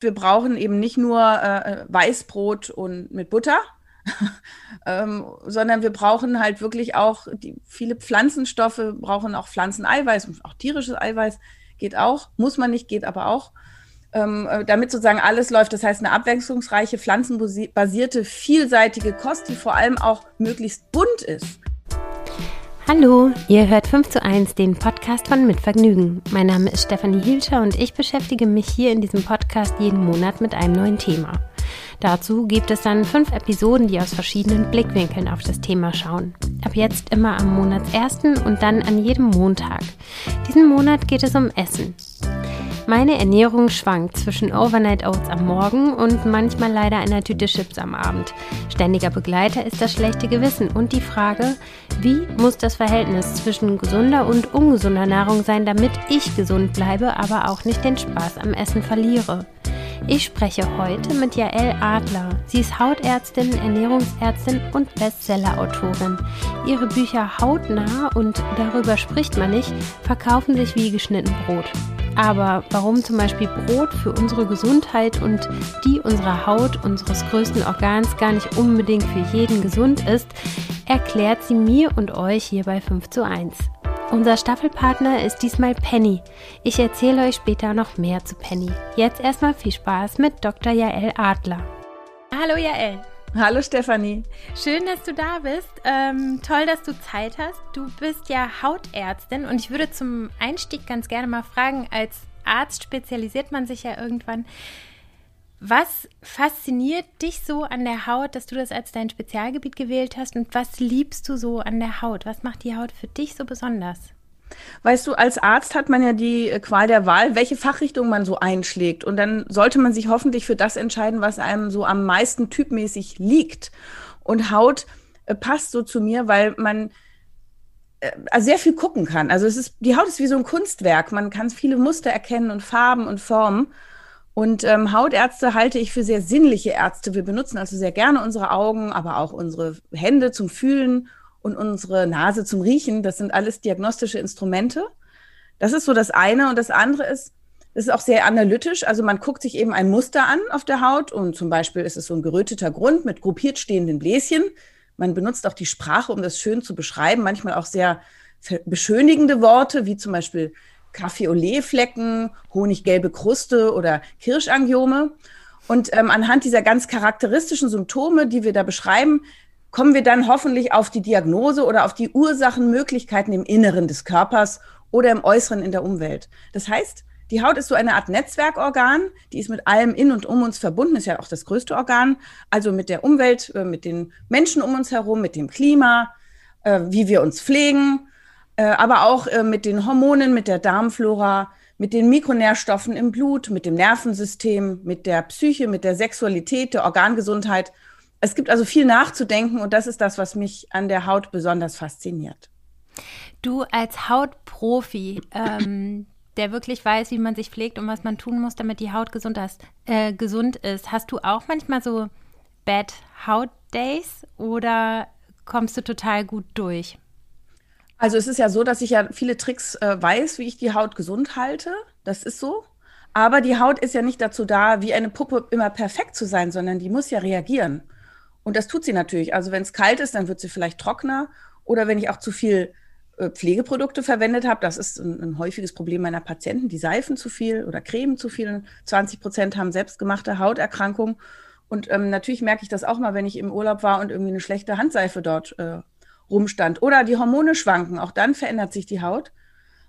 wir brauchen eben nicht nur äh, Weißbrot und mit Butter, ähm, sondern wir brauchen halt wirklich auch die, viele Pflanzenstoffe, brauchen auch Pflanzeneiweiß und auch tierisches Eiweiß geht auch, muss man nicht, geht aber auch. Ähm, äh, damit sozusagen alles läuft. Das heißt, eine abwechslungsreiche, pflanzenbasierte, vielseitige Kost, die vor allem auch möglichst bunt ist. Hallo, ihr hört 5 zu 1, den Podcast von Mitvergnügen. Mein Name ist Stefanie Hilscher und ich beschäftige mich hier in diesem Podcast jeden Monat mit einem neuen Thema. Dazu gibt es dann fünf Episoden, die aus verschiedenen Blickwinkeln auf das Thema schauen. Ab jetzt immer am Monatsersten und dann an jedem Montag. Diesen Monat geht es um Essen. Meine Ernährung schwankt zwischen Overnight Oats am Morgen und manchmal leider einer Tüte Chips am Abend. Ständiger Begleiter ist das schlechte Gewissen und die Frage, wie muss das Verhältnis zwischen gesunder und ungesunder Nahrung sein, damit ich gesund bleibe, aber auch nicht den Spaß am Essen verliere. Ich spreche heute mit Jael Adler. Sie ist Hautärztin, Ernährungsärztin und Bestsellerautorin. Ihre Bücher Hautnah und darüber spricht man nicht, verkaufen sich wie geschnitten Brot. Aber warum zum Beispiel Brot für unsere Gesundheit und die unserer Haut, unseres größten Organs, gar nicht unbedingt für jeden gesund ist, erklärt sie mir und euch hier bei 5 zu 1. Unser Staffelpartner ist diesmal Penny. Ich erzähle euch später noch mehr zu Penny. Jetzt erstmal viel Spaß mit Dr. Jael Adler. Hallo Jael. Hallo Stefanie. Schön, dass du da bist. Ähm, toll, dass du Zeit hast. Du bist ja Hautärztin und ich würde zum Einstieg ganz gerne mal fragen, als Arzt spezialisiert man sich ja irgendwann. Was fasziniert dich so an der Haut, dass du das als dein Spezialgebiet gewählt hast? Und was liebst du so an der Haut? Was macht die Haut für dich so besonders? Weißt du, als Arzt hat man ja die äh, Qual der Wahl, welche Fachrichtung man so einschlägt. Und dann sollte man sich hoffentlich für das entscheiden, was einem so am meisten typmäßig liegt. Und Haut äh, passt so zu mir, weil man äh, also sehr viel gucken kann. Also es ist, die Haut ist wie so ein Kunstwerk. Man kann viele Muster erkennen und Farben und Formen. Und ähm, Hautärzte halte ich für sehr sinnliche Ärzte. Wir benutzen also sehr gerne unsere Augen, aber auch unsere Hände zum Fühlen und unsere Nase zum Riechen. Das sind alles diagnostische Instrumente. Das ist so das eine. Und das andere ist, es ist auch sehr analytisch. Also man guckt sich eben ein Muster an auf der Haut und zum Beispiel ist es so ein geröteter Grund mit gruppiert stehenden Bläschen. Man benutzt auch die Sprache, um das schön zu beschreiben. Manchmal auch sehr beschönigende Worte, wie zum Beispiel Kaffee-Olé-Flecken, honiggelbe Kruste oder Kirschangiome. Und ähm, anhand dieser ganz charakteristischen Symptome, die wir da beschreiben, kommen wir dann hoffentlich auf die Diagnose oder auf die Ursachenmöglichkeiten im Inneren des Körpers oder im Äußeren in der Umwelt. Das heißt, die Haut ist so eine Art Netzwerkorgan, die ist mit allem in und um uns verbunden, ist ja auch das größte Organ, also mit der Umwelt, äh, mit den Menschen um uns herum, mit dem Klima, äh, wie wir uns pflegen, äh, aber auch mit den Hormonen, mit der Darmflora, mit den Mikronährstoffen im Blut, mit dem Nervensystem, mit der Psyche, mit der Sexualität, der Organgesundheit. Es gibt also viel nachzudenken und das ist das, was mich an der Haut besonders fasziniert. Du als Hautprofi, ähm, der wirklich weiß, wie man sich pflegt und was man tun muss, damit die Haut gesund ist, äh, gesund ist, hast du auch manchmal so Bad Haut Days oder kommst du total gut durch? Also es ist ja so, dass ich ja viele Tricks äh, weiß, wie ich die Haut gesund halte. Das ist so. Aber die Haut ist ja nicht dazu da, wie eine Puppe immer perfekt zu sein, sondern die muss ja reagieren. Und das tut sie natürlich. Also wenn es kalt ist, dann wird sie vielleicht trockener. Oder wenn ich auch zu viel äh, Pflegeprodukte verwendet habe, das ist ein, ein, häufiges Problem meiner Patienten, die Seifen zu viel oder Creme zu viel. 20 Prozent haben selbstgemachte Hauterkrankungen. Und ähm, natürlich merke ich das auch mal, wenn ich im Urlaub war und irgendwie eine schlechte Handseife dort äh, rumstand. Oder die Hormone schwanken, auch dann verändert sich die Haut.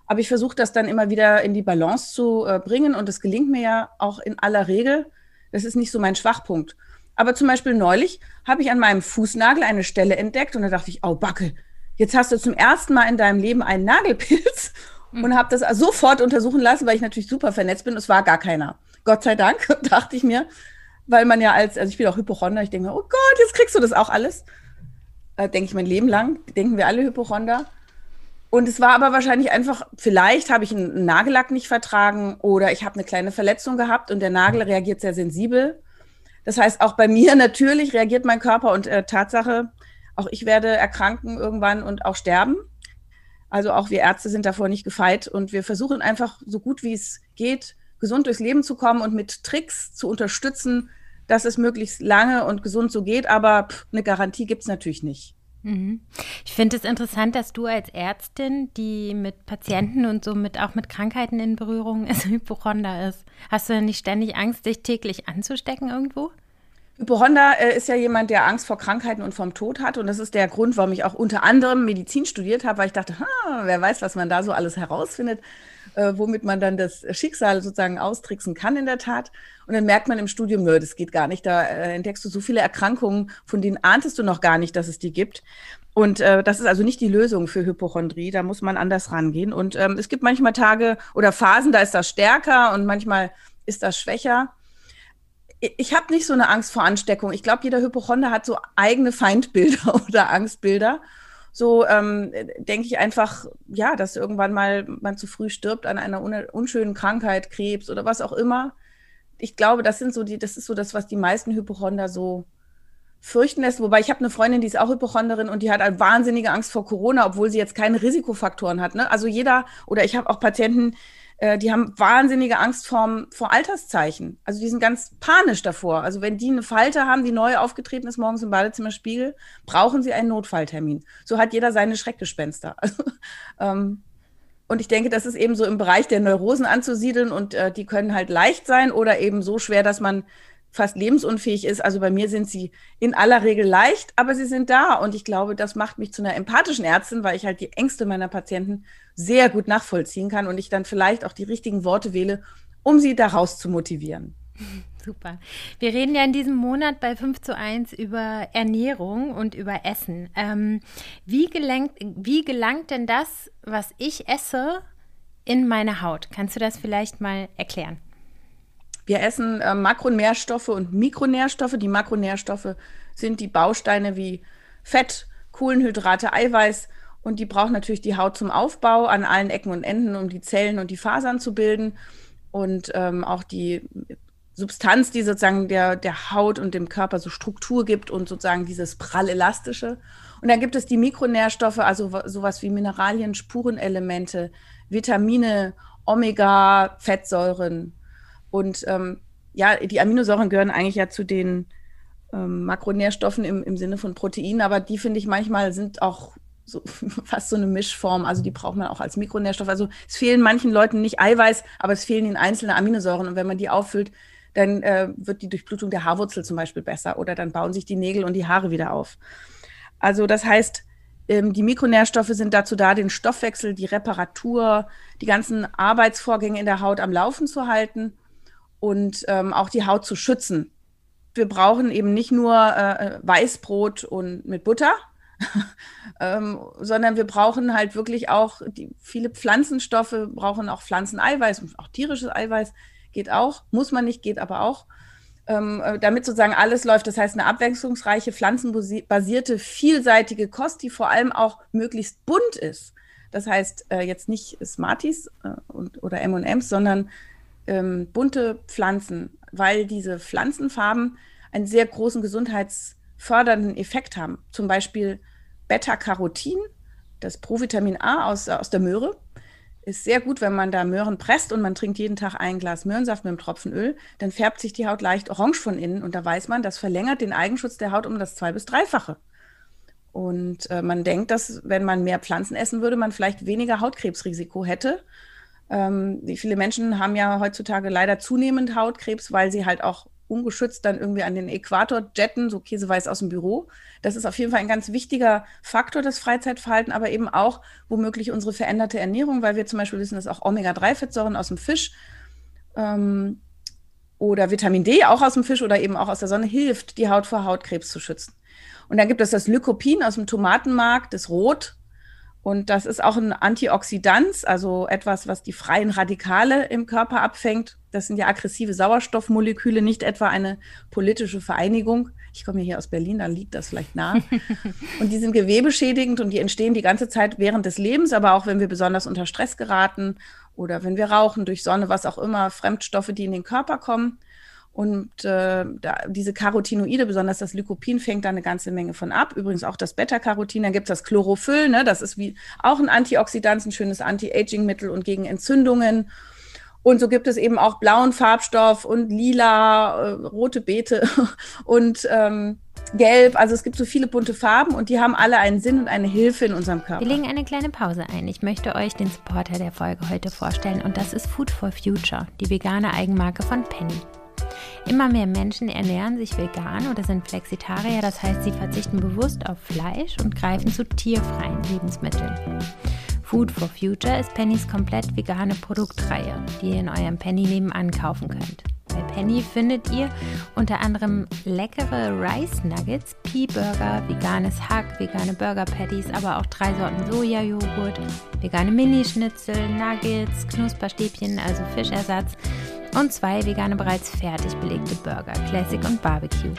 Aber ich versuche das dann immer wieder in die Balance zu äh, bringen und es gelingt mir ja auch in aller Regel. Das ist nicht so mein Schwachpunkt. Aber zum Beispiel neulich habe ich an meinem Fußnagel eine Stelle entdeckt und da dachte ich, oh Backe, jetzt hast du zum ersten Mal in deinem Leben einen Nagelpilz mhm. und habe das sofort untersuchen lassen, weil ich natürlich super vernetzt bin. Es war gar keiner. Gott sei Dank, dachte ich mir, weil man ja als, also ich bin auch Hypochonder, ich denke mir, oh Gott, jetzt kriegst du das auch alles äh, denke ich mein Leben lang, denken wir alle Hypochonder. Und es war aber wahrscheinlich einfach, vielleicht habe ich einen Nagellack nicht vertragen oder ich habe eine kleine Verletzung gehabt und der Nagel reagiert sehr sensibel. Das heißt, auch bei mir natürlich reagiert mein Körper und äh, Tatsache, auch ich werde erkranken irgendwann und auch sterben. Also auch wir Ärzte sind davor nicht gefeit und wir versuchen einfach so gut wie es geht, gesund durchs Leben zu kommen und mit Tricks zu unterstützen, dass es möglichst lange und gesund so geht. Aber pff, eine Garantie gibt es natürlich nicht. Mhm. Ich finde es interessant, dass du als Ärztin, die mit Patienten und so mit auch mit Krankheiten in Berührung ist, Hypochonder ist. Hast du denn nicht ständig Angst, dich täglich anzustecken irgendwo? Hypochonder äh, ist ja jemand, der Angst vor Krankheiten und vom Tod hat. Und das ist der Grund, warum ich auch unter anderem Medizin studiert habe, weil ich dachte, wer weiß, was man da so alles herausfindet, äh, womit man dann das Schicksal sozusagen austricksen kann in der Tat. Und dann merkt man im Studium, nö, das geht gar nicht. Da äh, entdeckst du so viele Erkrankungen, von denen ahntest du noch gar nicht, dass es die gibt. Und äh, das ist also nicht die Lösung für Hypochondrie. Da muss man anders rangehen. Und ähm, es gibt manchmal Tage oder Phasen, da ist das stärker und manchmal ist das schwächer ich habe nicht so eine Angst vor Ansteckung. Ich glaube, jeder Hypochonder hat so eigene Feindbilder oder Angstbilder. So ähm, denke ich einfach, ja, dass irgendwann mal man zu früh stirbt an einer un unschönen Krankheit, Krebs oder was auch immer. Ich glaube, das sind so die, das ist so das, was die meisten Hypochonder so fürchten lässt. Wobei ich habe eine Freundin, die ist auch Hypochonderin und die hat eine wahnsinnige Angst vor Corona, obwohl sie jetzt keine Risikofaktoren hat. Ne? Also jeder, oder ich habe auch Patienten, äh, die haben wahnsinnige Angst vor, vor Alterszeichen. Also die sind ganz panisch davor. Also wenn die eine Falte haben, die neu aufgetreten ist morgens im Badezimmerspiegel, brauchen sie einen Notfalltermin. So hat jeder seine Schreckgespenster. Also, ähm, und ich denke, das ist eben so im Bereich der Neurosen anzusiedeln und äh, die können halt leicht sein oder eben so schwer, dass man fast lebensunfähig ist. Also bei mir sind sie in aller Regel leicht, aber sie sind da. Und ich glaube, das macht mich zu einer empathischen Ärztin, weil ich halt die Ängste meiner Patienten sehr gut nachvollziehen kann und ich dann vielleicht auch die richtigen Worte wähle, um sie daraus zu motivieren. Super. Wir reden ja in diesem Monat bei 5 zu 1 über Ernährung und über Essen. Ähm, wie, gelangt, wie gelangt denn das, was ich esse, in meine Haut? Kannst du das vielleicht mal erklären? Wir essen äh, Makronährstoffe und Mikronährstoffe. Die Makronährstoffe sind die Bausteine wie Fett, Kohlenhydrate, Eiweiß und die braucht natürlich die Haut zum Aufbau an allen Ecken und Enden, um die Zellen und die Fasern zu bilden. Und ähm, auch die Substanz, die sozusagen der, der Haut und dem Körper so Struktur gibt und sozusagen dieses prallelastische. Und dann gibt es die Mikronährstoffe, also sowas wie Mineralien, Spurenelemente, Vitamine, Omega, Fettsäuren, und ähm, ja, die Aminosäuren gehören eigentlich ja zu den ähm, Makronährstoffen im, im Sinne von Proteinen, aber die finde ich manchmal sind auch so, fast so eine Mischform. Also die braucht man auch als Mikronährstoff. Also es fehlen manchen Leuten nicht Eiweiß, aber es fehlen ihnen einzelne Aminosäuren. Und wenn man die auffüllt, dann äh, wird die Durchblutung der Haarwurzel zum Beispiel besser oder dann bauen sich die Nägel und die Haare wieder auf. Also das heißt, ähm, die Mikronährstoffe sind dazu da, den Stoffwechsel, die Reparatur, die ganzen Arbeitsvorgänge in der Haut am Laufen zu halten und ähm, auch die Haut zu schützen. Wir brauchen eben nicht nur äh, Weißbrot und mit Butter, ähm, sondern wir brauchen halt wirklich auch die, viele Pflanzenstoffe, brauchen auch Pflanzeneiweiß auch tierisches Eiweiß geht auch, muss man nicht, geht aber auch. Ähm, äh, damit sozusagen alles läuft. Das heißt, eine abwechslungsreiche, pflanzenbasierte, vielseitige Kost, die vor allem auch möglichst bunt ist. Das heißt, äh, jetzt nicht Smarties äh, und, oder MMs, sondern ähm, bunte Pflanzen, weil diese Pflanzenfarben einen sehr großen gesundheitsfördernden Effekt haben. Zum Beispiel Beta-Carotin, das Provitamin A aus, aus der Möhre, ist sehr gut, wenn man da Möhren presst und man trinkt jeden Tag ein Glas Möhrensaft mit einem Tropfen Öl, dann färbt sich die Haut leicht orange von innen und da weiß man, das verlängert den Eigenschutz der Haut um das zwei- bis dreifache. Und äh, man denkt, dass wenn man mehr Pflanzen essen würde, man vielleicht weniger Hautkrebsrisiko hätte. Ähm, viele Menschen haben ja heutzutage leider zunehmend Hautkrebs, weil sie halt auch ungeschützt dann irgendwie an den Äquator jetten, so käseweiß aus dem Büro. Das ist auf jeden Fall ein ganz wichtiger Faktor, das Freizeitverhalten, aber eben auch womöglich unsere veränderte Ernährung, weil wir zum Beispiel wissen, dass auch Omega-3-Fettsäuren aus dem Fisch ähm, oder Vitamin D auch aus dem Fisch oder eben auch aus der Sonne hilft, die Haut vor Hautkrebs zu schützen. Und dann gibt es das Lycopin aus dem Tomatenmark, das Rot, und das ist auch ein Antioxidant, also etwas, was die freien Radikale im Körper abfängt. Das sind ja aggressive Sauerstoffmoleküle, nicht etwa eine politische Vereinigung. Ich komme hier aus Berlin, da liegt das vielleicht nah. und die sind gewebeschädigend und die entstehen die ganze Zeit während des Lebens, aber auch wenn wir besonders unter Stress geraten oder wenn wir rauchen, durch Sonne, was auch immer, Fremdstoffe, die in den Körper kommen. Und äh, da, diese Carotinoide, besonders das Lycopin, fängt da eine ganze Menge von ab. Übrigens auch das Beta-Carotin. Dann gibt es das Chlorophyll, ne? das ist wie auch ein Antioxidant, ein schönes Anti-Aging-Mittel und gegen Entzündungen. Und so gibt es eben auch blauen Farbstoff und lila, äh, rote Beete und ähm, gelb. Also es gibt so viele bunte Farben und die haben alle einen Sinn und eine Hilfe in unserem Körper. Wir legen eine kleine Pause ein. Ich möchte euch den Supporter der Folge heute vorstellen und das ist Food for Future, die vegane Eigenmarke von Penny. Immer mehr Menschen ernähren sich vegan oder sind Flexitarier, das heißt, sie verzichten bewusst auf Fleisch und greifen zu tierfreien Lebensmitteln. Food for Future ist Pennys komplett vegane Produktreihe, die ihr in eurem Penny nebenan kaufen könnt. Bei Penny findet ihr unter anderem leckere Rice Nuggets, Pea-Burger, veganes Hack, vegane Burger Patties, aber auch drei Sorten Sojajoghurt, vegane Minischnitzel, Nuggets, Knusperstäbchen, also Fischersatz und zwei vegane bereits fertig belegte Burger, Classic und Barbecue.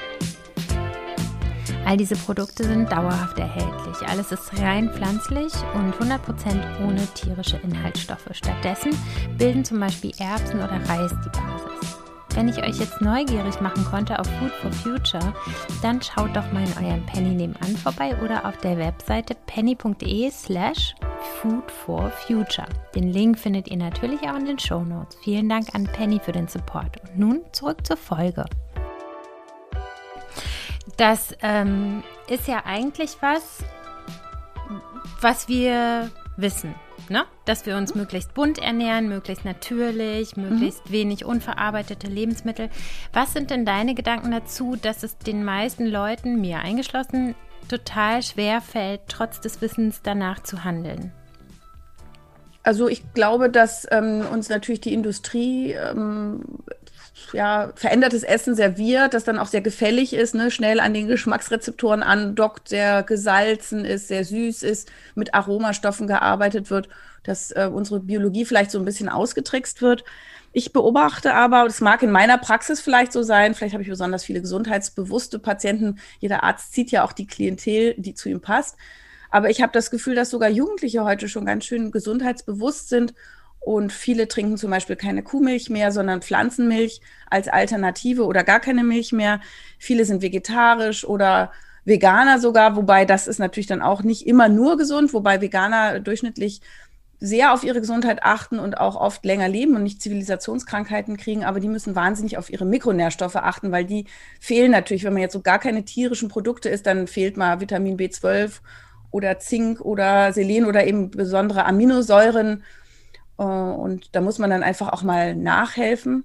All diese Produkte sind dauerhaft erhältlich. Alles ist rein pflanzlich und 100% ohne tierische Inhaltsstoffe. Stattdessen bilden zum Beispiel Erbsen oder Reis die Basis. Wenn ich euch jetzt neugierig machen konnte auf Food for Future, dann schaut doch mal in eurem Penny nebenan vorbei oder auf der Webseite penny.de slash Food for Future. Den Link findet ihr natürlich auch in den Show Notes. Vielen Dank an Penny für den Support. Und nun zurück zur Folge. Das ähm, ist ja eigentlich was, was wir wissen. Ne? Dass wir uns möglichst bunt ernähren, möglichst natürlich, möglichst mhm. wenig unverarbeitete Lebensmittel. Was sind denn deine Gedanken dazu, dass es den meisten Leuten, mir eingeschlossen, total schwer fällt, trotz des Wissens danach zu handeln? Also ich glaube, dass ähm, uns natürlich die Industrie ähm, ja, verändertes Essen serviert, das dann auch sehr gefällig ist, ne, schnell an den Geschmacksrezeptoren andockt, sehr gesalzen ist, sehr süß ist, mit Aromastoffen gearbeitet wird, dass äh, unsere Biologie vielleicht so ein bisschen ausgetrickst wird. Ich beobachte aber, das mag in meiner Praxis vielleicht so sein, vielleicht habe ich besonders viele gesundheitsbewusste Patienten. Jeder Arzt zieht ja auch die Klientel, die zu ihm passt. Aber ich habe das Gefühl, dass sogar Jugendliche heute schon ganz schön gesundheitsbewusst sind und viele trinken zum Beispiel keine Kuhmilch mehr, sondern Pflanzenmilch als Alternative oder gar keine Milch mehr. Viele sind vegetarisch oder Veganer sogar, wobei das ist natürlich dann auch nicht immer nur gesund, wobei Veganer durchschnittlich sehr auf ihre Gesundheit achten und auch oft länger leben und nicht Zivilisationskrankheiten kriegen, aber die müssen wahnsinnig auf ihre Mikronährstoffe achten, weil die fehlen natürlich. Wenn man jetzt so gar keine tierischen Produkte isst, dann fehlt mal Vitamin B12 oder Zink oder Selen oder eben besondere Aminosäuren und da muss man dann einfach auch mal nachhelfen.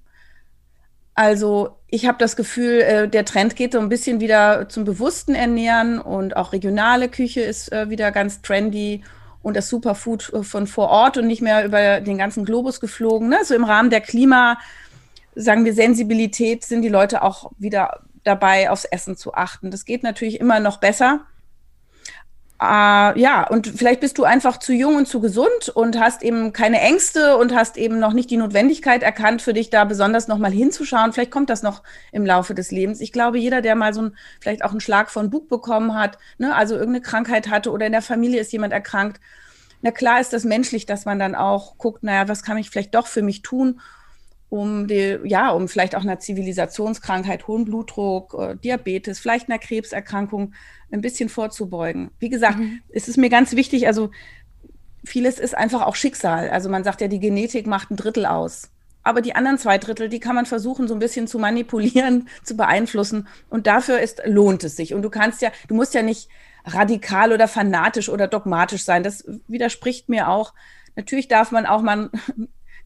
Also ich habe das Gefühl, äh, der Trend geht so ein bisschen wieder zum bewussten Ernähren und auch regionale Küche ist äh, wieder ganz trendy und das Superfood von vor Ort und nicht mehr über den ganzen Globus geflogen. Ne? So im Rahmen der Klima, sagen wir, Sensibilität sind die Leute auch wieder dabei, aufs Essen zu achten. Das geht natürlich immer noch besser. Äh, ja, und vielleicht bist du einfach zu jung und zu gesund und hast eben keine Ängste und hast eben noch nicht die Notwendigkeit erkannt, für dich da besonders nochmal hinzuschauen. Vielleicht kommt das noch im Laufe des Lebens. Ich glaube, jeder, der mal so ein, vielleicht auch einen Schlag von Bug bekommen hat, ne, also irgendeine Krankheit hatte oder in der Familie ist jemand erkrankt, na klar ist das menschlich, dass man dann auch guckt, naja, was kann ich vielleicht doch für mich tun, um die, ja, um vielleicht auch einer Zivilisationskrankheit, hohen Blutdruck, äh, Diabetes, vielleicht einer Krebserkrankung ein bisschen vorzubeugen. Wie gesagt, mhm. es ist mir ganz wichtig, also vieles ist einfach auch Schicksal. Also man sagt ja, die Genetik macht ein Drittel aus. Aber die anderen zwei Drittel, die kann man versuchen, so ein bisschen zu manipulieren, zu beeinflussen. Und dafür ist, lohnt es sich. Und du kannst ja, du musst ja nicht radikal oder fanatisch oder dogmatisch sein. Das widerspricht mir auch. Natürlich darf man auch mal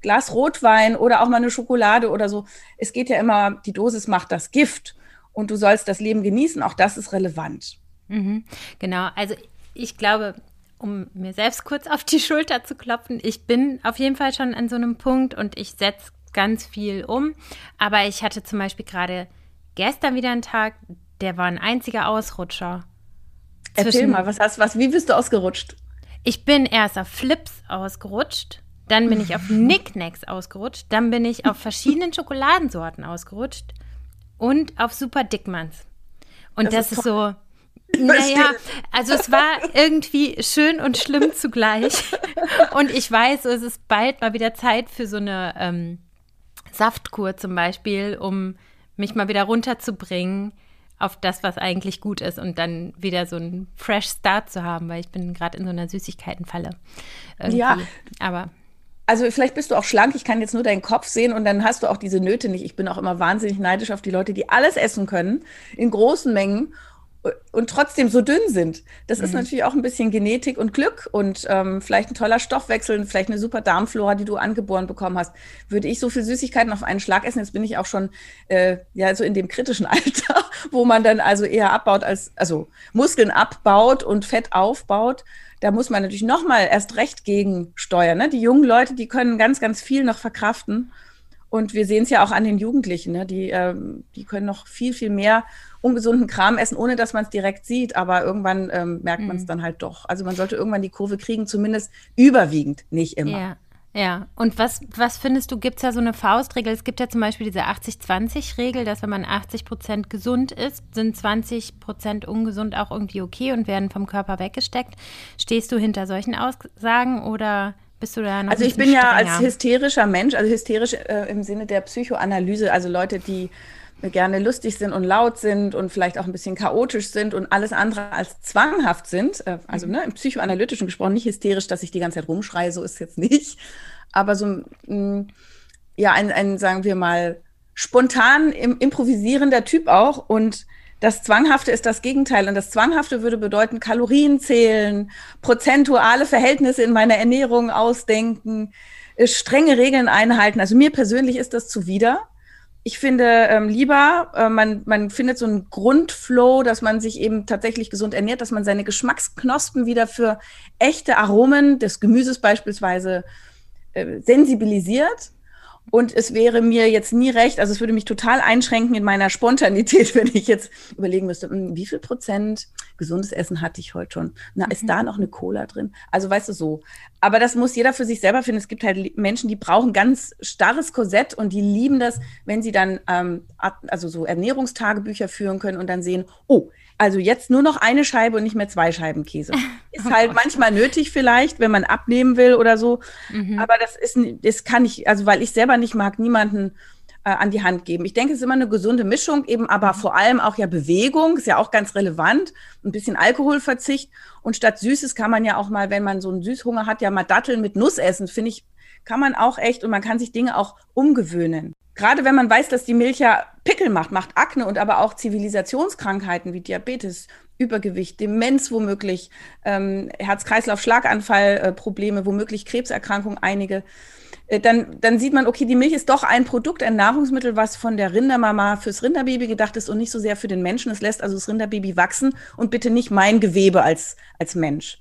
Glas Rotwein oder auch mal eine Schokolade oder so. Es geht ja immer, die Dosis macht das Gift und du sollst das Leben genießen. Auch das ist relevant. Mhm, genau, also ich glaube, um mir selbst kurz auf die Schulter zu klopfen, ich bin auf jeden Fall schon an so einem Punkt und ich setze ganz viel um. Aber ich hatte zum Beispiel gerade gestern wieder einen Tag, der war ein einziger Ausrutscher. Erzähl mal, was hast was, wie bist du ausgerutscht? Ich bin erst auf Flips ausgerutscht, dann bin ich auf Knickknacks ausgerutscht, dann bin ich auf verschiedenen Schokoladensorten ausgerutscht und auf Super Dickmanns. Und das, das ist, ist so, naja, also es war irgendwie schön und schlimm zugleich. Und ich weiß, es ist bald mal wieder Zeit für so eine ähm, Saftkur zum Beispiel, um mich mal wieder runterzubringen auf das, was eigentlich gut ist und dann wieder so einen Fresh Start zu haben, weil ich bin gerade in so einer Süßigkeitenfalle. Irgendwie. Ja. Aber also vielleicht bist du auch schlank, ich kann jetzt nur deinen Kopf sehen und dann hast du auch diese Nöte nicht. Ich bin auch immer wahnsinnig neidisch auf die Leute, die alles essen können, in großen Mengen und trotzdem so dünn sind. Das mhm. ist natürlich auch ein bisschen Genetik und Glück und ähm, vielleicht ein toller Stoffwechsel, vielleicht eine super Darmflora, die du angeboren bekommen hast. Würde ich so viel Süßigkeiten auf einen Schlag essen, jetzt bin ich auch schon äh, ja so in dem kritischen Alter, wo man dann also eher abbaut als also Muskeln abbaut und Fett aufbaut. Da muss man natürlich noch mal erst recht gegensteuern. Ne? Die jungen Leute, die können ganz, ganz viel noch verkraften. Und wir sehen es ja auch an den Jugendlichen, ne? die, ähm, die können noch viel, viel mehr ungesunden Kram essen, ohne dass man es direkt sieht. Aber irgendwann ähm, merkt man es mhm. dann halt doch. Also man sollte irgendwann die Kurve kriegen, zumindest überwiegend, nicht immer. Ja. Ja, und was, was findest du, gibt es ja so eine Faustregel? Es gibt ja zum Beispiel diese 80-20-Regel, dass wenn man 80 Prozent gesund ist, sind 20 Prozent ungesund auch irgendwie okay und werden vom Körper weggesteckt. Stehst du hinter solchen Aussagen oder bist du da noch Also ich bin strenger? ja als hysterischer Mensch, also hysterisch äh, im Sinne der Psychoanalyse, also Leute, die gerne lustig sind und laut sind und vielleicht auch ein bisschen chaotisch sind und alles andere als zwanghaft sind. Äh, also mhm. ne, im psychoanalytischen gesprochen nicht hysterisch, dass ich die ganze Zeit rumschreie, so ist jetzt nicht. Aber so ein, mm, ja, ein, ein sagen wir mal, spontan im, improvisierender Typ auch und das Zwanghafte ist das Gegenteil. Und das Zwanghafte würde bedeuten, Kalorien zählen, prozentuale Verhältnisse in meiner Ernährung ausdenken, äh, strenge Regeln einhalten. Also mir persönlich ist das zuwider. Ich finde ähm, lieber, äh, man, man findet so einen Grundflow, dass man sich eben tatsächlich gesund ernährt, dass man seine Geschmacksknospen wieder für echte Aromen des Gemüses beispielsweise äh, sensibilisiert und es wäre mir jetzt nie recht, also es würde mich total einschränken in meiner Spontanität, wenn ich jetzt überlegen müsste, hm, wie viel Prozent gesundes Essen hatte ich heute schon? Na, ist mhm. da noch eine Cola drin? Also weißt du so. Aber das muss jeder für sich selber finden. Es gibt halt Menschen, die brauchen ganz starres Korsett und die lieben das, wenn sie dann ähm, also so Ernährungstagebücher führen können und dann sehen, oh, also jetzt nur noch eine Scheibe und nicht mehr zwei Scheiben Käse. Ist oh halt manchmal nötig vielleicht, wenn man abnehmen will oder so. Mhm. Aber das ist, das kann ich, also weil ich selber nicht mag, niemanden äh, an die Hand geben. Ich denke, es ist immer eine gesunde Mischung, eben aber mhm. vor allem auch ja Bewegung, ist ja auch ganz relevant. Ein bisschen Alkoholverzicht. Und statt Süßes kann man ja auch mal, wenn man so einen Süßhunger hat, ja mal Datteln mit Nuss essen. Finde ich, kann man auch echt und man kann sich Dinge auch umgewöhnen gerade wenn man weiß, dass die Milch ja Pickel macht, macht Akne und aber auch Zivilisationskrankheiten wie Diabetes, Übergewicht, Demenz womöglich, ähm, Herz-Kreislauf-Schlaganfall-Probleme, womöglich Krebserkrankungen, einige. Äh, dann, dann sieht man, okay, die Milch ist doch ein Produkt, ein Nahrungsmittel, was von der Rindermama fürs Rinderbaby gedacht ist und nicht so sehr für den Menschen. Es lässt also das Rinderbaby wachsen und bitte nicht mein Gewebe als, als Mensch.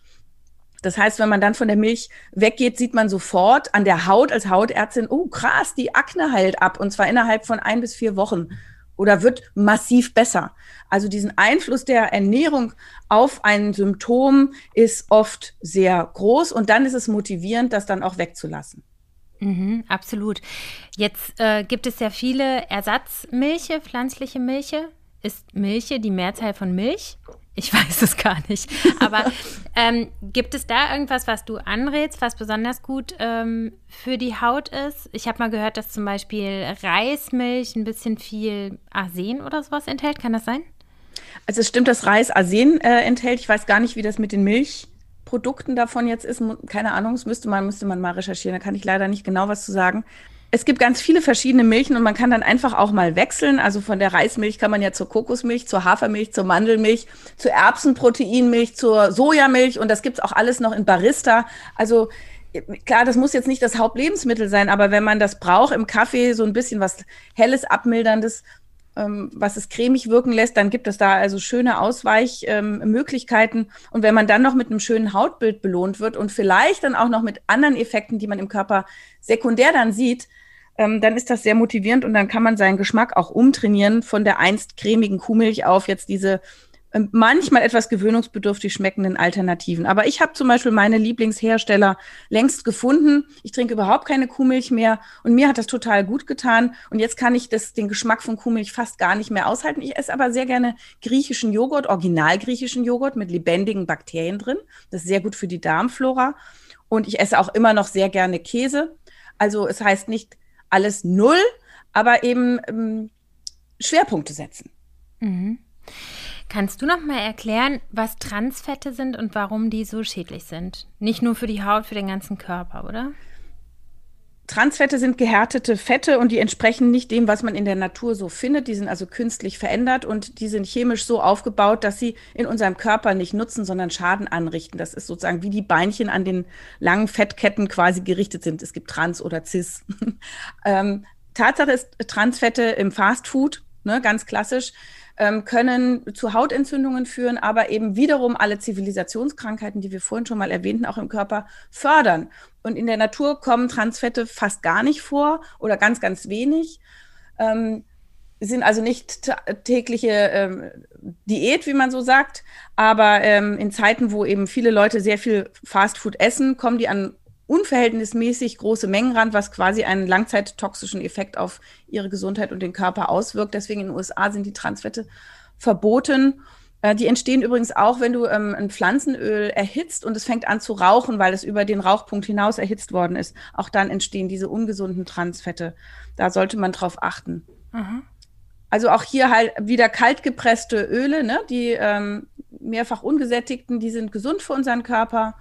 Das heißt, wenn man dann von der Milch weggeht, sieht man sofort an der Haut als Hautärztin, oh krass, die Akne heilt ab und zwar innerhalb von ein bis vier Wochen oder wird massiv besser. Also diesen Einfluss der Ernährung auf ein Symptom ist oft sehr groß und dann ist es motivierend, das dann auch wegzulassen. Mhm, absolut. Jetzt äh, gibt es ja viele Ersatzmilche, pflanzliche Milche. Ist Milche die Mehrzahl von Milch? Ich weiß es gar nicht. Aber ähm, gibt es da irgendwas, was du anrätst, was besonders gut ähm, für die Haut ist? Ich habe mal gehört, dass zum Beispiel Reismilch ein bisschen viel Arsen oder sowas enthält. Kann das sein? Also es stimmt, dass Reis Arsen äh, enthält. Ich weiß gar nicht, wie das mit den Milchprodukten davon jetzt ist. Keine Ahnung, das müsste man, müsste man mal recherchieren. Da kann ich leider nicht genau was zu sagen es gibt ganz viele verschiedene Milchen und man kann dann einfach auch mal wechseln. Also von der Reismilch kann man ja zur Kokosmilch, zur Hafermilch, zur Mandelmilch, zur Erbsenproteinmilch, zur Sojamilch und das gibt's auch alles noch in Barista. Also klar, das muss jetzt nicht das Hauptlebensmittel sein, aber wenn man das braucht im Kaffee, so ein bisschen was Helles, Abmilderndes, ähm, was es cremig wirken lässt, dann gibt es da also schöne Ausweichmöglichkeiten. Ähm, und wenn man dann noch mit einem schönen Hautbild belohnt wird und vielleicht dann auch noch mit anderen Effekten, die man im Körper sekundär dann sieht, ähm, dann ist das sehr motivierend und dann kann man seinen Geschmack auch umtrainieren von der einst cremigen Kuhmilch auf jetzt diese ähm, manchmal etwas gewöhnungsbedürftig schmeckenden Alternativen. Aber ich habe zum Beispiel meine Lieblingshersteller längst gefunden. Ich trinke überhaupt keine Kuhmilch mehr und mir hat das total gut getan. Und jetzt kann ich das, den Geschmack von Kuhmilch fast gar nicht mehr aushalten. Ich esse aber sehr gerne griechischen Joghurt, original griechischen Joghurt mit lebendigen Bakterien drin. Das ist sehr gut für die Darmflora. Und ich esse auch immer noch sehr gerne Käse. Also es heißt nicht alles null, aber eben ähm, Schwerpunkte setzen. Mhm. Kannst du noch mal erklären, was Transfette sind und warum die so schädlich sind? Nicht nur für die Haut, für den ganzen Körper, oder? Transfette sind gehärtete Fette und die entsprechen nicht dem, was man in der Natur so findet. Die sind also künstlich verändert und die sind chemisch so aufgebaut, dass sie in unserem Körper nicht nutzen, sondern Schaden anrichten. Das ist sozusagen wie die Beinchen an den langen Fettketten quasi gerichtet sind. Es gibt Trans oder Cis. ähm, Tatsache ist, Transfette im Fastfood, ne, ganz klassisch, ähm, können zu Hautentzündungen führen, aber eben wiederum alle Zivilisationskrankheiten, die wir vorhin schon mal erwähnten, auch im Körper fördern. Und in der Natur kommen Transfette fast gar nicht vor oder ganz, ganz wenig. Ähm, sind also nicht tägliche ähm, Diät, wie man so sagt, aber ähm, in Zeiten, wo eben viele Leute sehr viel Fastfood essen, kommen die an unverhältnismäßig große Mengen ran, was quasi einen langzeittoxischen Effekt auf ihre Gesundheit und den Körper auswirkt. Deswegen in den USA sind die Transfette verboten. Äh, die entstehen übrigens auch, wenn du ähm, ein Pflanzenöl erhitzt und es fängt an zu rauchen, weil es über den Rauchpunkt hinaus erhitzt worden ist. Auch dann entstehen diese ungesunden Transfette. Da sollte man drauf achten. Mhm. Also auch hier halt wieder kaltgepresste Öle, ne? die ähm, mehrfach ungesättigten, die sind gesund für unseren Körper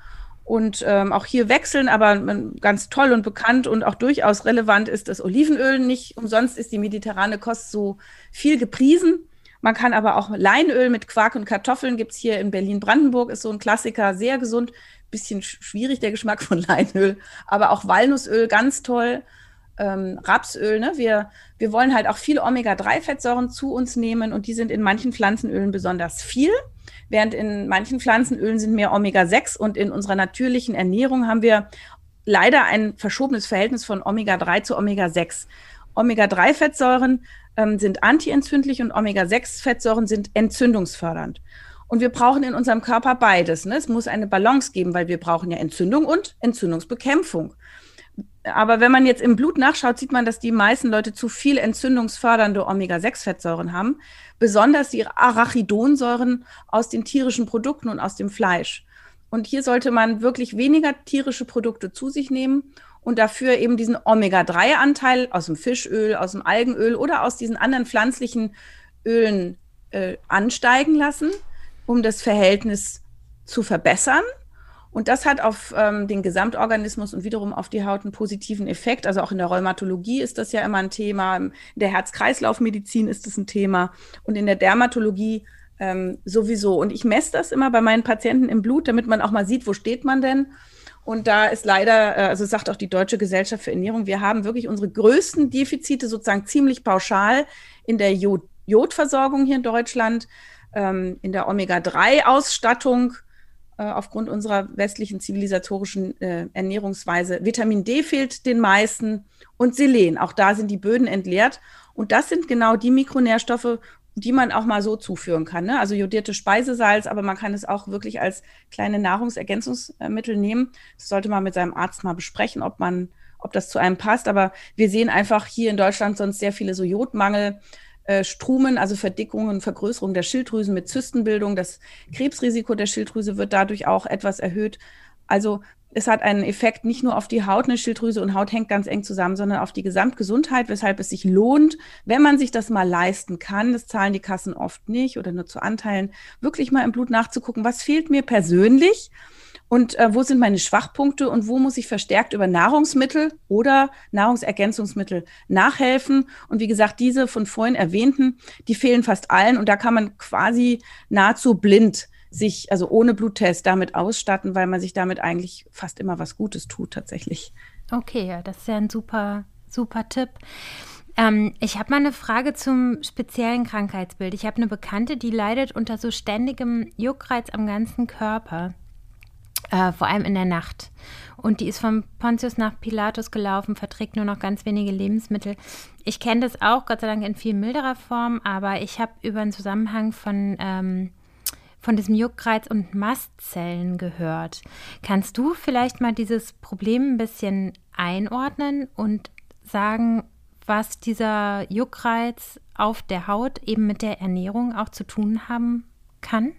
und ähm, auch hier wechseln, aber ganz toll und bekannt und auch durchaus relevant ist das Olivenöl. Nicht umsonst ist die mediterrane Kost so viel gepriesen. Man kann aber auch Leinöl mit Quark und Kartoffeln, gibt es hier in Berlin-Brandenburg, ist so ein Klassiker, sehr gesund. Bisschen schwierig der Geschmack von Leinöl, aber auch Walnussöl, ganz toll. Ähm, Rapsöl, ne? wir, wir wollen halt auch viele Omega-3-Fettsäuren zu uns nehmen und die sind in manchen Pflanzenölen besonders viel während in manchen Pflanzenölen sind mehr Omega-6 und in unserer natürlichen Ernährung haben wir leider ein verschobenes Verhältnis von Omega-3 zu Omega-6. Omega-3-Fettsäuren ähm, sind antientzündlich und Omega-6-Fettsäuren sind entzündungsfördernd. Und wir brauchen in unserem Körper beides. Ne? Es muss eine Balance geben, weil wir brauchen ja Entzündung und Entzündungsbekämpfung. Aber wenn man jetzt im Blut nachschaut, sieht man, dass die meisten Leute zu viel entzündungsfördernde Omega-6-Fettsäuren haben besonders die Arachidonsäuren aus den tierischen Produkten und aus dem Fleisch. Und hier sollte man wirklich weniger tierische Produkte zu sich nehmen und dafür eben diesen Omega-3-Anteil aus dem Fischöl, aus dem Algenöl oder aus diesen anderen pflanzlichen Ölen äh, ansteigen lassen, um das Verhältnis zu verbessern. Und das hat auf ähm, den Gesamtorganismus und wiederum auf die Haut einen positiven Effekt. Also auch in der Rheumatologie ist das ja immer ein Thema. In der Herz-Kreislauf-Medizin ist das ein Thema. Und in der Dermatologie ähm, sowieso. Und ich messe das immer bei meinen Patienten im Blut, damit man auch mal sieht, wo steht man denn. Und da ist leider, äh, also sagt auch die Deutsche Gesellschaft für Ernährung, wir haben wirklich unsere größten Defizite sozusagen ziemlich pauschal in der Jod Jodversorgung hier in Deutschland, ähm, in der Omega-3-Ausstattung äh, aufgrund unserer westlichen zivilisatorischen äh, Ernährungsweise. Vitamin D fehlt den meisten und Selen. Auch da sind die Böden entleert. Und das sind genau die Mikronährstoffe, die man auch mal so zuführen kann. Ne? Also jodierte Speisesalz, aber man kann es auch wirklich als kleine Nahrungsergänzungsmittel nehmen. Das sollte man mit seinem Arzt mal besprechen, ob man, ob das zu einem passt. Aber wir sehen einfach hier in Deutschland sonst sehr viele so Jodmangel. Äh, Strumen, also Verdickungen, Vergrößerung der Schilddrüsen mit Zystenbildung. Das Krebsrisiko der Schilddrüse wird dadurch auch etwas erhöht. Also es hat einen Effekt nicht nur auf die Haut, eine Schilddrüse und Haut hängt ganz eng zusammen, sondern auf die Gesamtgesundheit, weshalb es sich lohnt, wenn man sich das mal leisten kann, das zahlen die Kassen oft nicht oder nur zu Anteilen, wirklich mal im Blut nachzugucken, was fehlt mir persönlich und äh, wo sind meine Schwachpunkte und wo muss ich verstärkt über Nahrungsmittel oder Nahrungsergänzungsmittel nachhelfen. Und wie gesagt, diese von vorhin erwähnten, die fehlen fast allen und da kann man quasi nahezu blind sich, also ohne Bluttest, damit ausstatten, weil man sich damit eigentlich fast immer was Gutes tut tatsächlich. Okay, ja, das ist ja ein super, super Tipp. Ähm, ich habe mal eine Frage zum speziellen Krankheitsbild. Ich habe eine Bekannte, die leidet unter so ständigem Juckreiz am ganzen Körper äh, vor allem in der Nacht. Und die ist von Pontius nach Pilatus gelaufen, verträgt nur noch ganz wenige Lebensmittel. Ich kenne das auch, Gott sei Dank in viel milderer Form, aber ich habe über einen Zusammenhang von, ähm, von diesem Juckreiz und Mastzellen gehört. Kannst du vielleicht mal dieses Problem ein bisschen einordnen und sagen, was dieser Juckreiz auf der Haut eben mit der Ernährung auch zu tun haben kann?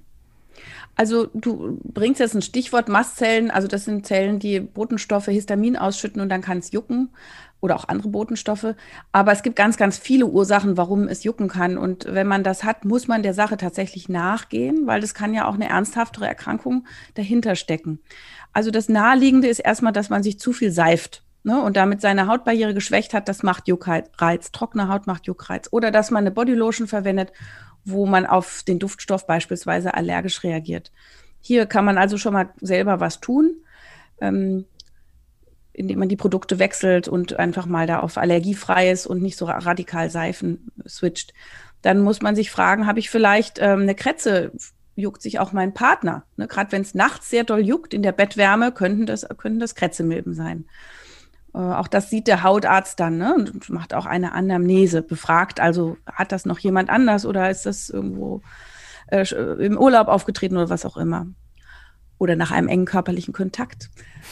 Also du bringst jetzt ein Stichwort Mastzellen, also das sind Zellen, die Botenstoffe Histamin ausschütten und dann kann es jucken oder auch andere Botenstoffe. Aber es gibt ganz, ganz viele Ursachen, warum es jucken kann. Und wenn man das hat, muss man der Sache tatsächlich nachgehen, weil das kann ja auch eine ernsthaftere Erkrankung dahinter stecken. Also das Naheliegende ist erstmal, dass man sich zu viel seift. Ne, und damit seine Hautbarriere geschwächt hat, das macht Juckreiz. Trockene Haut macht Juckreiz. Oder dass man eine Bodylotion verwendet, wo man auf den Duftstoff beispielsweise allergisch reagiert. Hier kann man also schon mal selber was tun, ähm, indem man die Produkte wechselt und einfach mal da auf allergiefreies und nicht so radikal Seifen switcht. Dann muss man sich fragen, habe ich vielleicht ähm, eine Kretze? Juckt sich auch mein Partner? Ne? Gerade wenn es nachts sehr doll juckt in der Bettwärme, könnten das, könnten das Krätzemilben sein. Äh, auch das sieht der Hautarzt dann ne? und macht auch eine Anamnese, befragt also, hat das noch jemand anders oder ist das irgendwo äh, im Urlaub aufgetreten oder was auch immer. Oder nach einem engen körperlichen Kontakt.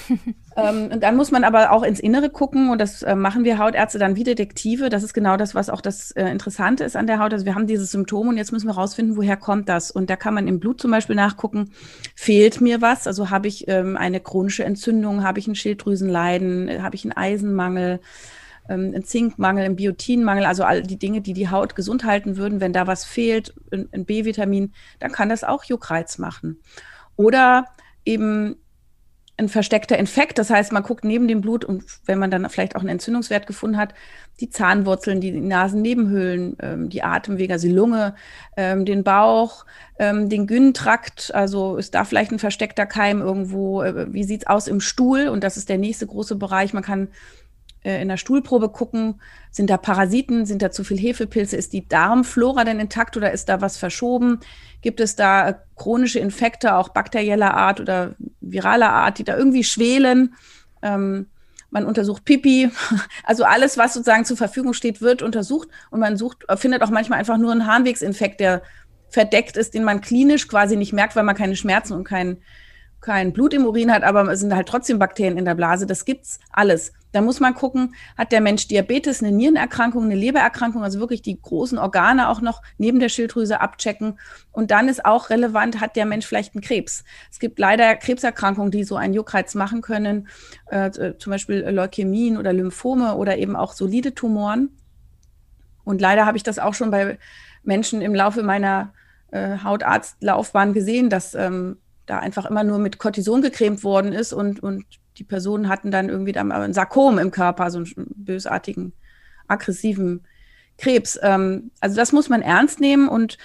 ähm, und dann muss man aber auch ins Innere gucken und das äh, machen wir Hautärzte dann wie Detektive. Das ist genau das, was auch das äh, Interessante ist an der Haut. Also wir haben dieses Symptom und jetzt müssen wir rausfinden, woher kommt das. Und da kann man im Blut zum Beispiel nachgucken, fehlt mir was? Also habe ich ähm, eine chronische Entzündung, habe ich ein Schilddrüsenleiden, habe ich einen Eisenmangel? ähm, ein Zinkmangel, ein Biotinmangel, also all die Dinge, die die Haut gesund halten würden. Wenn da was fehlt, ein, ein B-Vitamin, dann kann das auch Juckreiz machen. Oder eben ein versteckter Infekt. Das heißt, man guckt neben dem Blut und wenn man dann vielleicht auch einen Entzündungswert gefunden hat, die Zahnwurzeln, die Nasennebenhöhlen, ähm, die Atemwege, also die Lunge, ähm, den Bauch, ähm, den Gynntrakt. Also ist da vielleicht ein versteckter Keim irgendwo? Äh, wie sieht's aus im Stuhl? Und das ist der nächste große Bereich. Man kann äh, in der Stuhlprobe gucken, sind da Parasiten, sind da zu viel Hefepilze, ist die Darmflora denn intakt oder ist da was verschoben? Gibt es da chronische Infekte, auch bakterieller Art oder viraler Art, die da irgendwie schwelen? Ähm, man untersucht Pipi, also alles, was sozusagen zur Verfügung steht, wird untersucht. Und man sucht, findet auch manchmal einfach nur einen Harnwegsinfekt, der verdeckt ist, den man klinisch quasi nicht merkt, weil man keine Schmerzen und kein, kein Blut im Urin hat, aber es sind halt trotzdem Bakterien in der Blase. Das gibt's alles. Da muss man gucken, hat der Mensch Diabetes, eine Nierenerkrankung, eine Lebererkrankung, also wirklich die großen Organe auch noch neben der Schilddrüse abchecken. Und dann ist auch relevant, hat der Mensch vielleicht einen Krebs. Es gibt leider Krebserkrankungen, die so einen Juckreiz machen können, äh, zum Beispiel Leukämien oder Lymphome oder eben auch solide Tumoren. Und leider habe ich das auch schon bei Menschen im Laufe meiner äh, Hautarztlaufbahn gesehen, dass ähm, da einfach immer nur mit Cortison gecremt worden ist und, und die Personen hatten dann irgendwie ein Sarkom im Körper, so einen bösartigen, aggressiven Krebs. Ähm, also das muss man ernst nehmen und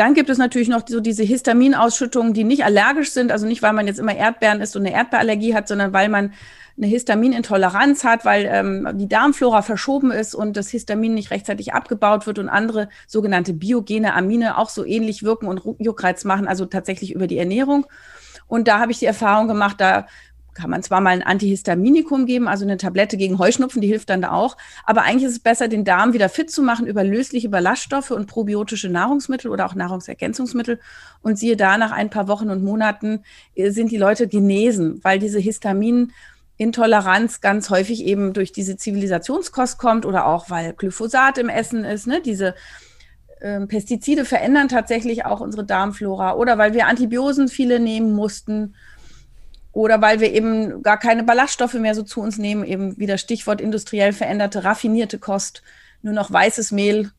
dann gibt es natürlich noch so diese Histaminausschüttungen, die nicht allergisch sind, also nicht, weil man jetzt immer Erdbeeren isst und eine Erdbeerallergie hat, sondern weil man eine Histaminintoleranz hat, weil ähm, die Darmflora verschoben ist und das Histamin nicht rechtzeitig abgebaut wird und andere sogenannte biogene Amine auch so ähnlich wirken und Juckreiz machen, also tatsächlich über die Ernährung. Und da habe ich die Erfahrung gemacht, da kann man zwar mal ein Antihistaminikum geben, also eine Tablette gegen Heuschnupfen, die hilft dann da auch. Aber eigentlich ist es besser, den Darm wieder fit zu machen über lösliche Ballaststoffe und probiotische Nahrungsmittel oder auch Nahrungsergänzungsmittel. Und siehe da, nach ein paar Wochen und Monaten äh, sind die Leute genesen, weil diese Histaminintoleranz ganz häufig eben durch diese Zivilisationskost kommt oder auch weil Glyphosat im Essen ist, ne? diese ähm, Pestizide verändern tatsächlich auch unsere Darmflora oder weil wir Antibiosen viele nehmen mussten oder weil wir eben gar keine Ballaststoffe mehr so zu uns nehmen, eben wieder Stichwort industriell veränderte, raffinierte Kost, nur noch weißes Mehl.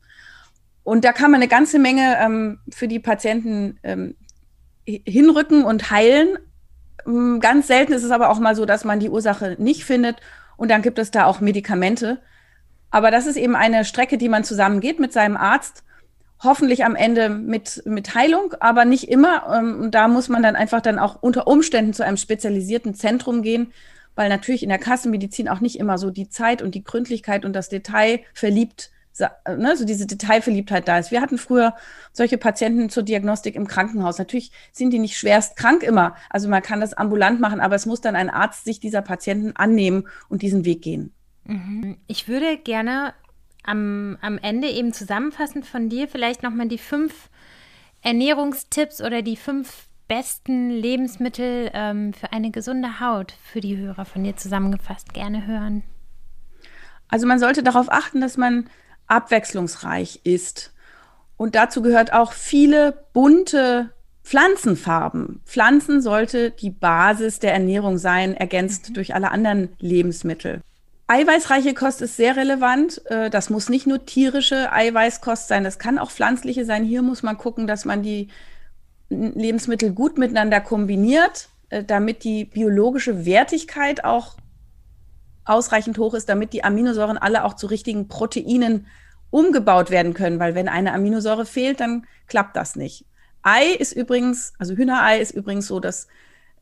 Und da kann man eine ganze Menge ähm, für die Patienten ähm, hinrücken und heilen. Ähm, ganz selten ist es aber auch mal so, dass man die Ursache nicht findet. Und dann gibt es da auch Medikamente. Aber das ist eben eine Strecke, die man zusammen geht mit seinem Arzt hoffentlich am Ende mit, mit Heilung, aber nicht immer. Ähm, und da muss man dann einfach dann auch unter Umständen zu einem spezialisierten Zentrum gehen, weil natürlich in der Kassenmedizin auch nicht immer so die Zeit und die Gründlichkeit und das Detail verliebt, ne, so diese Detailverliebtheit da ist. Wir hatten früher solche Patienten zur Diagnostik im Krankenhaus. Natürlich sind die nicht schwerst krank immer. Also man kann das ambulant machen, aber es muss dann ein Arzt sich dieser Patienten annehmen und diesen Weg gehen. Mhm. Ich würde gerne am, am Ende eben zusammenfassend von dir vielleicht nochmal die fünf Ernährungstipps oder die fünf besten Lebensmittel ähm, für eine gesunde Haut für die Hörer von dir zusammengefasst gerne hören? Also man sollte darauf achten, dass man abwechslungsreich ist. Und dazu gehört auch viele bunte Pflanzenfarben. Pflanzen sollte die Basis der Ernährung sein, ergänzt mhm. durch alle anderen Lebensmittel. Eiweißreiche Kost ist sehr relevant. Äh, das muss nicht nur tierische Eiweißkost sein, das kann auch pflanzliche sein. Hier muss man gucken, dass man die Lebensmittel gut miteinander kombiniert, äh, damit die biologische Wertigkeit auch ausreichend hoch ist, damit die Aminosäuren alle auch zu richtigen Proteinen umgebaut werden können, weil wenn eine Aminosäure fehlt, dann klappt das nicht. Ei ist übrigens, also Hühnerei ist übrigens so das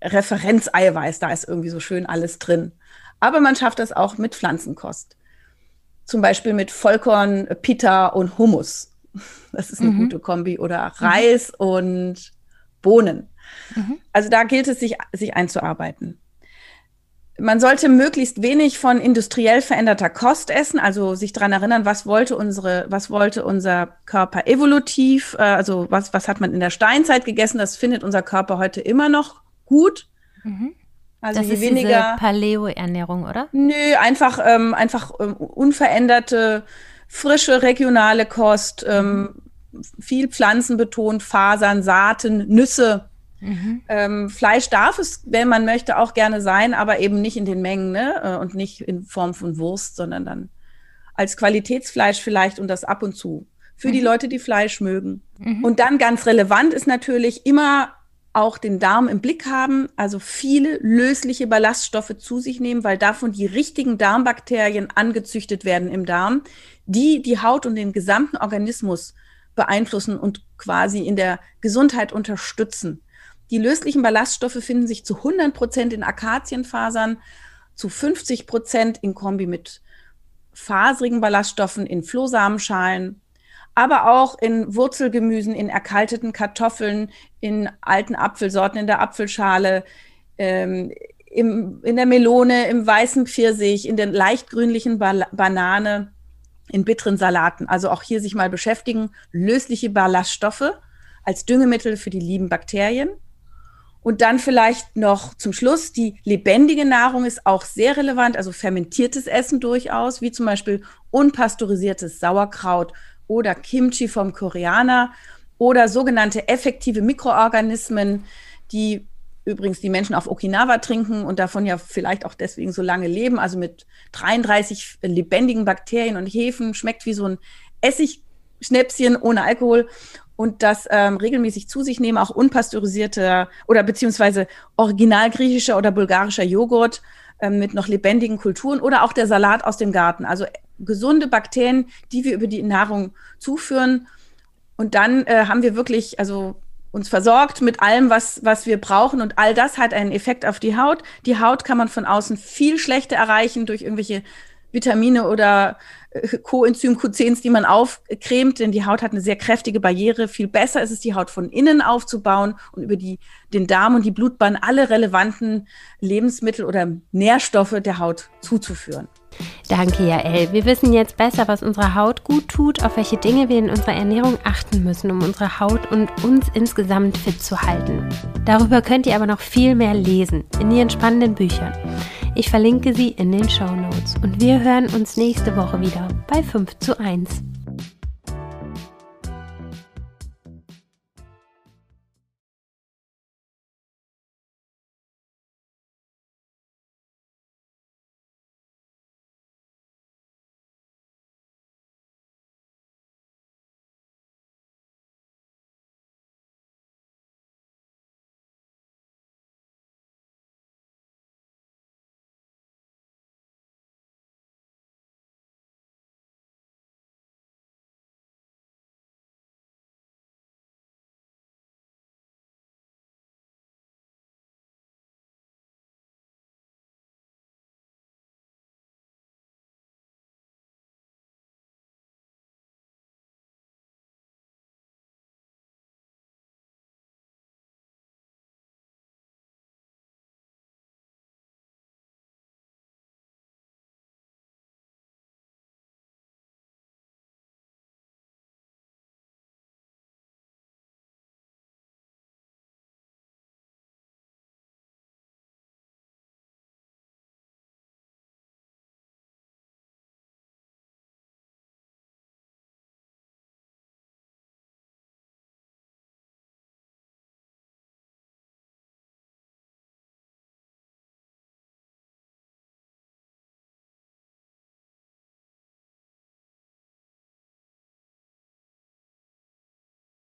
Referenzeiweiß, da ist irgendwie so schön alles drin. Aber man schafft das auch mit Pflanzenkost. Zum Beispiel mit Vollkorn, Pita und Hummus. Das ist eine mhm. gute Kombi. Oder Reis mhm. und Bohnen. Mhm. Also da gilt es, sich, sich einzuarbeiten. Man sollte möglichst wenig von industriell veränderter Kost essen, also sich daran erinnern, was wollte unsere, was wollte unser Körper evolutiv, äh, also was, was hat man in der Steinzeit gegessen, das findet unser Körper heute immer noch gut. Mhm. Also das je ist weniger Paleo-Ernährung, oder? Nö, einfach, ähm, einfach ähm, unveränderte, frische, regionale Kost, ähm, viel pflanzenbetont, Fasern, Saaten, Nüsse. Mhm. Ähm, Fleisch darf es, wenn man möchte, auch gerne sein, aber eben nicht in den Mengen ne? Äh, und nicht in Form von Wurst, sondern dann als Qualitätsfleisch vielleicht und das ab und zu. Für mhm. die Leute, die Fleisch mögen. Mhm. Und dann ganz relevant ist natürlich immer auch den Darm im Blick haben, also viele lösliche Ballaststoffe zu sich nehmen, weil davon die richtigen Darmbakterien angezüchtet werden im Darm, die die Haut und den gesamten Organismus beeinflussen und quasi in der Gesundheit unterstützen. Die löslichen Ballaststoffe finden sich zu 100 Prozent in Akazienfasern, zu 50 Prozent in Kombi mit faserigen Ballaststoffen in Flohsamenschalen, aber auch in Wurzelgemüsen, in erkalteten Kartoffeln, in alten Apfelsorten, in der Apfelschale, ähm, im, in der Melone, im weißen Pfirsich, in der leicht grünlichen ba Banane, in bitteren Salaten. Also auch hier sich mal beschäftigen. Lösliche Ballaststoffe als Düngemittel für die lieben Bakterien. Und dann vielleicht noch zum Schluss, die lebendige Nahrung ist auch sehr relevant, also fermentiertes Essen durchaus, wie zum Beispiel unpasteurisiertes Sauerkraut oder Kimchi vom Koreaner oder sogenannte effektive Mikroorganismen, die übrigens die Menschen auf Okinawa trinken und davon ja vielleicht auch deswegen so lange leben, also mit 33 lebendigen Bakterien und Hefen, schmeckt wie so ein Essigschnäpschen ohne Alkohol und das ähm, regelmäßig zu sich nehmen, auch unpasteurisierter oder beziehungsweise original griechischer oder bulgarischer Joghurt mit noch lebendigen Kulturen oder auch der Salat aus dem Garten. Also gesunde Bakterien, die wir über die Nahrung zuführen. Und dann äh, haben wir wirklich, also uns versorgt mit allem, was, was wir brauchen. Und all das hat einen Effekt auf die Haut. Die Haut kann man von außen viel schlechter erreichen durch irgendwelche Vitamine oder äh, Coenzym Q10s, die man aufcremt, denn die Haut hat eine sehr kräftige Barriere. Viel besser ist es, die Haut von innen aufzubauen und über die, den Darm und die Blutbahn alle relevanten Lebensmittel oder Nährstoffe der Haut zuzuführen. Danke, Jael. Wir wissen jetzt besser, was unserer Haut gut tut, auf welche Dinge wir in unserer Ernährung achten müssen, um unsere Haut und uns insgesamt fit zu halten. Darüber könnt ihr aber noch viel mehr lesen in ihren spannenden Büchern. Ich verlinke sie in den Show Notes und wir hören uns nächste Woche wieder bei 5 zu 1.